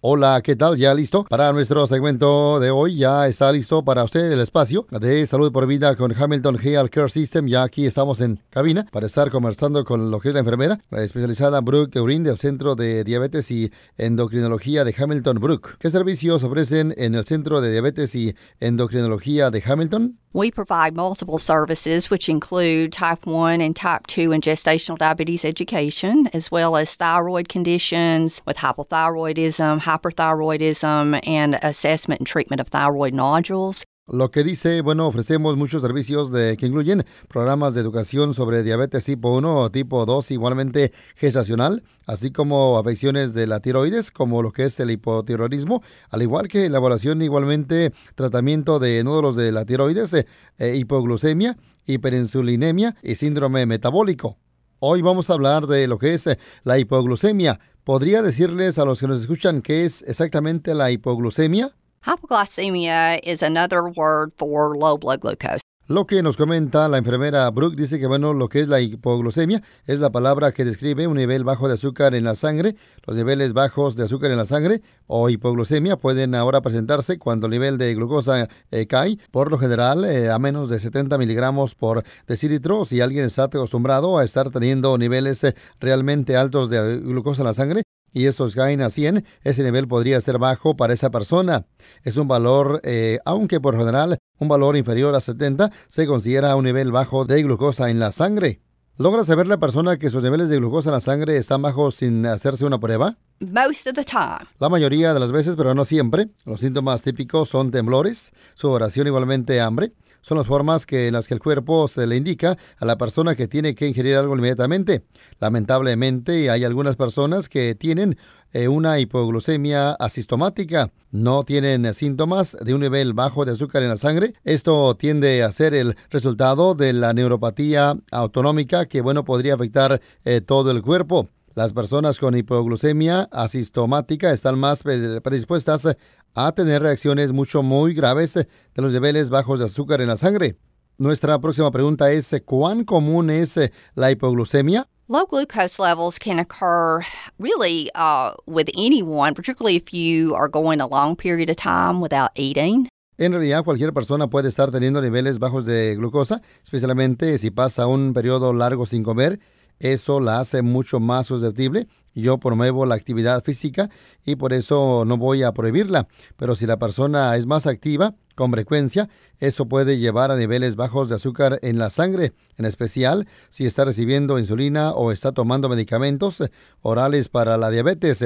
Hola, ¿qué tal? ¿Ya listo? Para nuestro segmento de hoy ya está listo para usted el espacio de salud por vida con Hamilton Health Care System. Ya aquí estamos en cabina para estar conversando con lo que es la enfermera, la especializada Brooke Urin del Centro de Diabetes y Endocrinología de Hamilton Brooke. ¿Qué servicios ofrecen en el Centro de Diabetes y Endocrinología de Hamilton? We provide multiple services, which include type 1 and type 2 and gestational diabetes education, as well as thyroid conditions with hypothyroidism, hyperthyroidism, and assessment and treatment of thyroid nodules. Lo que dice, bueno, ofrecemos muchos servicios de, que incluyen programas de educación sobre diabetes tipo 1 o tipo 2, igualmente gestacional, así como afecciones de la tiroides, como lo que es el hipotiroidismo, al igual que la evaluación, igualmente tratamiento de nódulos de la tiroides, eh, eh, hipoglucemia, hiperinsulinemia y síndrome metabólico. Hoy vamos a hablar de lo que es la hipoglucemia. ¿Podría decirles a los que nos escuchan qué es exactamente la hipoglucemia? Hypoglycemia is another word for low blood glucose. Lo que nos comenta la enfermera Brooke dice que, bueno, lo que es la hipoglucemia es la palabra que describe un nivel bajo de azúcar en la sangre. Los niveles bajos de azúcar en la sangre o hipoglucemia pueden ahora presentarse cuando el nivel de glucosa eh, cae, por lo general, eh, a menos de 70 miligramos por decilitro. Si alguien está acostumbrado a estar teniendo niveles eh, realmente altos de glucosa en la sangre, y esos caen a 100, ese nivel podría ser bajo para esa persona. Es un valor, aunque por general un valor inferior a 70 se considera un nivel bajo de glucosa en la sangre. ¿Logra saber la persona que sus niveles de glucosa en la sangre están bajos sin hacerse una prueba? Most of the time. La mayoría de las veces, pero no siempre. Los síntomas típicos son temblores, sudoración igualmente hambre, son las formas en las que el cuerpo se le indica a la persona que tiene que ingerir algo inmediatamente. Lamentablemente hay algunas personas que tienen eh, una hipoglucemia asistomática, no tienen síntomas de un nivel bajo de azúcar en la sangre. Esto tiende a ser el resultado de la neuropatía autonómica que, bueno, podría afectar eh, todo el cuerpo. Las personas con hipoglucemia asistomática están más predispuestas a tener reacciones mucho muy graves de los niveles bajos de azúcar en la sangre. Nuestra próxima pregunta es, ¿cuán común es la hipoglucemia? Low glucose levels can occur really uh, with anyone, particularly if you are going a long period of time without eating. En realidad, cualquier persona puede estar teniendo niveles bajos de glucosa, especialmente si pasa un periodo largo sin comer. Eso la hace mucho más susceptible yo promuevo la actividad física y por eso no voy a prohibirla. Pero si la persona es más activa, con frecuencia, eso puede llevar a niveles bajos de azúcar en la sangre, en especial si está recibiendo insulina o está tomando medicamentos orales para la diabetes.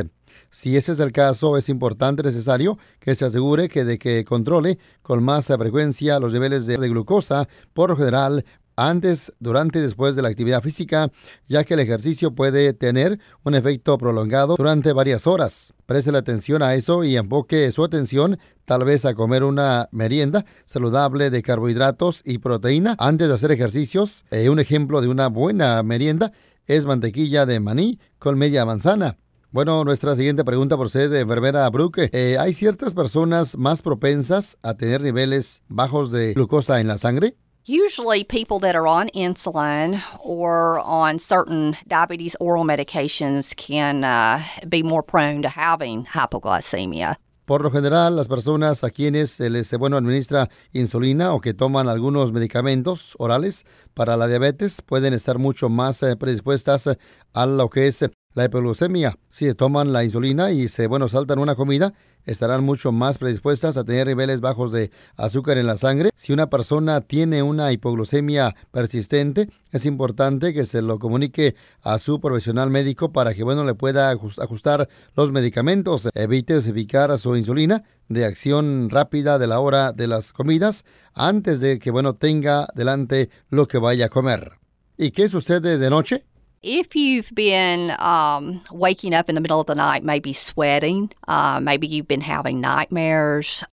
Si ese es el caso, es importante, necesario que se asegure que de que controle con más frecuencia los niveles de glucosa. Por lo general, antes, durante y después de la actividad física, ya que el ejercicio puede tener un efecto prolongado durante varias horas. Preste atención a eso y enfoque su atención tal vez a comer una merienda saludable de carbohidratos y proteína antes de hacer ejercicios. Eh, un ejemplo de una buena merienda es mantequilla de maní con media manzana. Bueno, nuestra siguiente pregunta procede de Verbera Brooke. Eh, ¿Hay ciertas personas más propensas a tener niveles bajos de glucosa en la sangre? Usually, people that are on insulin or on certain diabetes oral medications can uh, be more prone to having hypoglycemia. Por lo general, las personas a quienes se les bueno, administra insulina o que toman algunos medicamentos orales para la diabetes pueden estar mucho más eh, predispuestas a lo que es la hipoglucemia. Si toman la insulina y se bueno, saltan una comida, estarán mucho más predispuestas a tener niveles bajos de azúcar en la sangre. Si una persona tiene una hipoglucemia persistente, es importante que se lo comunique a su profesional médico para que bueno le pueda ajustar los medicamentos. Evite dosificar su insulina de acción rápida de la hora de las comidas antes de que bueno tenga delante lo que vaya a comer. ¿Y qué sucede de noche? If you've been um, waking up in the middle of the night, maybe sweating, uh, maybe you've been having nightmares.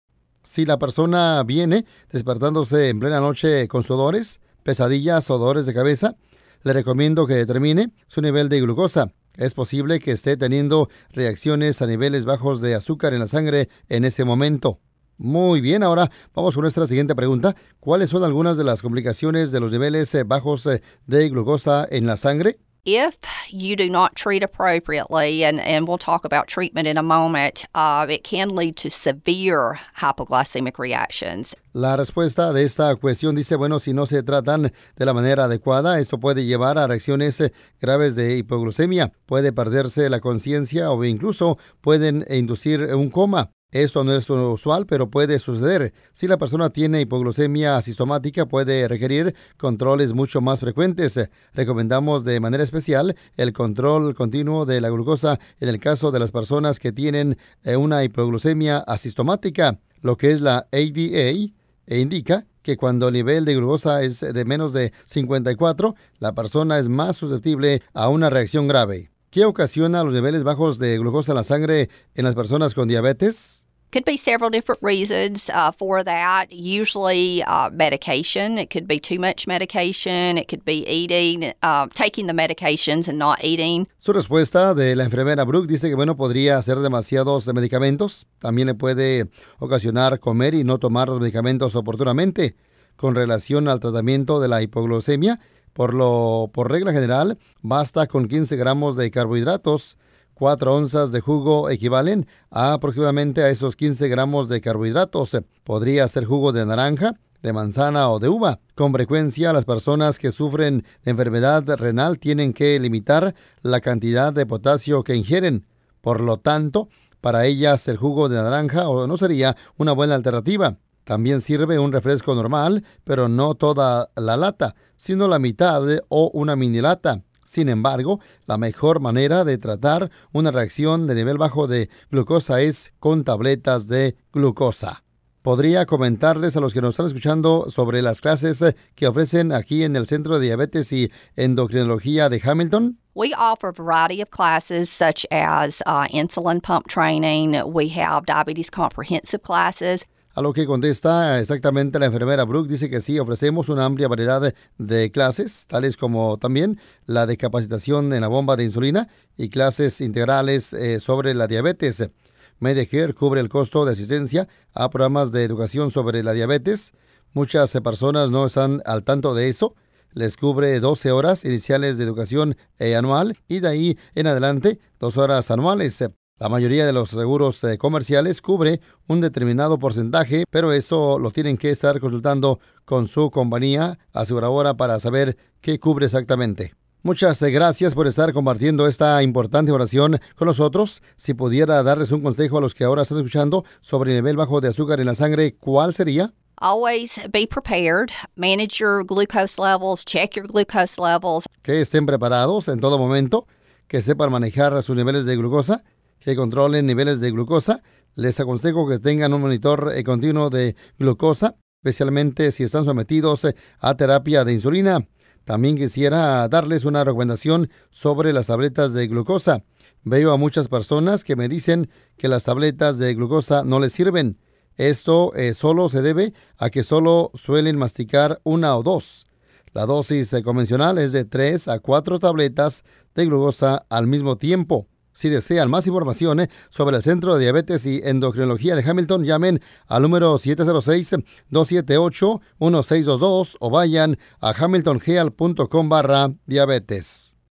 Si la persona viene despertándose en plena noche con sudores, pesadillas o de cabeza, le recomiendo que determine su nivel de glucosa. Es posible que esté teniendo reacciones a niveles bajos de azúcar en la sangre en ese momento. Muy bien, ahora vamos con nuestra siguiente pregunta. ¿Cuáles son algunas de las complicaciones de los niveles eh, bajos eh, de glucosa en la sangre? If you do not treat appropriately, and, we'll talk about treatment in a moment, uh, it can lead to severe hypoglycemic reactions. La respuesta de esta cuestión dice, bueno, si no se tratan de la manera adecuada, esto puede llevar a reacciones eh, graves de hipoglucemia, puede perderse la conciencia o incluso pueden inducir un coma. Esto no es usual, pero puede suceder. Si la persona tiene hipoglucemia asistomática, puede requerir controles mucho más frecuentes. Recomendamos de manera especial el control continuo de la glucosa en el caso de las personas que tienen eh, una hipoglucemia asistomática, lo que es la ADA, e indica que cuando el nivel de glucosa es de menos de 54, la persona es más susceptible a una reacción grave. ¿Qué ocasiona los niveles bajos de glucosa en la sangre en las personas con diabetes? Could be several different reasons uh, for that. Usually, uh, medication. It could be too much medication. It could be eating, uh, taking the medications and not eating. Su respuesta de la enfermera Brooke dice que bueno podría ser demasiados medicamentos. También le puede ocasionar comer y no tomar los medicamentos oportunamente. Con relación al tratamiento de la hipoglucemia, por, lo, por regla general, basta con 15 gramos de carbohidratos. 4 onzas de jugo equivalen a aproximadamente a esos 15 gramos de carbohidratos. Podría ser jugo de naranja, de manzana o de uva. Con frecuencia, las personas que sufren de enfermedad renal tienen que limitar la cantidad de potasio que ingieren. Por lo tanto, para ellas el jugo de naranja no sería una buena alternativa. También sirve un refresco normal, pero no toda la lata, sino la mitad o una mini lata. Sin embargo, la mejor manera de tratar una reacción de nivel bajo de glucosa es con tabletas de glucosa. ¿Podría comentarles a los que nos están escuchando sobre las clases que ofrecen aquí en el Centro de Diabetes y Endocrinología de Hamilton? We offer a variety of classes such as uh, insulin pump training. We have diabetes comprehensive classes. A lo que contesta exactamente la enfermera Brooke, dice que sí, ofrecemos una amplia variedad de clases, tales como también la de capacitación en la bomba de insulina y clases integrales eh, sobre la diabetes. Medicare cubre el costo de asistencia a programas de educación sobre la diabetes. Muchas personas no están al tanto de eso. Les cubre 12 horas iniciales de educación eh, anual y de ahí en adelante dos horas anuales. La mayoría de los seguros eh, comerciales cubre un determinado porcentaje, pero eso lo tienen que estar consultando con su compañía aseguradora para saber qué cubre exactamente. Muchas eh, gracias por estar compartiendo esta importante oración con nosotros. Si pudiera darles un consejo a los que ahora están escuchando sobre el nivel bajo de azúcar en la sangre, ¿cuál sería? Always be prepared. Manage your glucose levels. Check your glucose levels. Que estén preparados en todo momento. Que sepan manejar sus niveles de glucosa que controlen niveles de glucosa. Les aconsejo que tengan un monitor eh, continuo de glucosa, especialmente si están sometidos eh, a terapia de insulina. También quisiera darles una recomendación sobre las tabletas de glucosa. Veo a muchas personas que me dicen que las tabletas de glucosa no les sirven. Esto eh, solo se debe a que solo suelen masticar una o dos. La dosis convencional es de 3 a 4 tabletas de glucosa al mismo tiempo. Si desean más información eh, sobre el Centro de Diabetes y Endocrinología de Hamilton, llamen al número 706-278-1622 o vayan a hamiltongeal.com barra diabetes.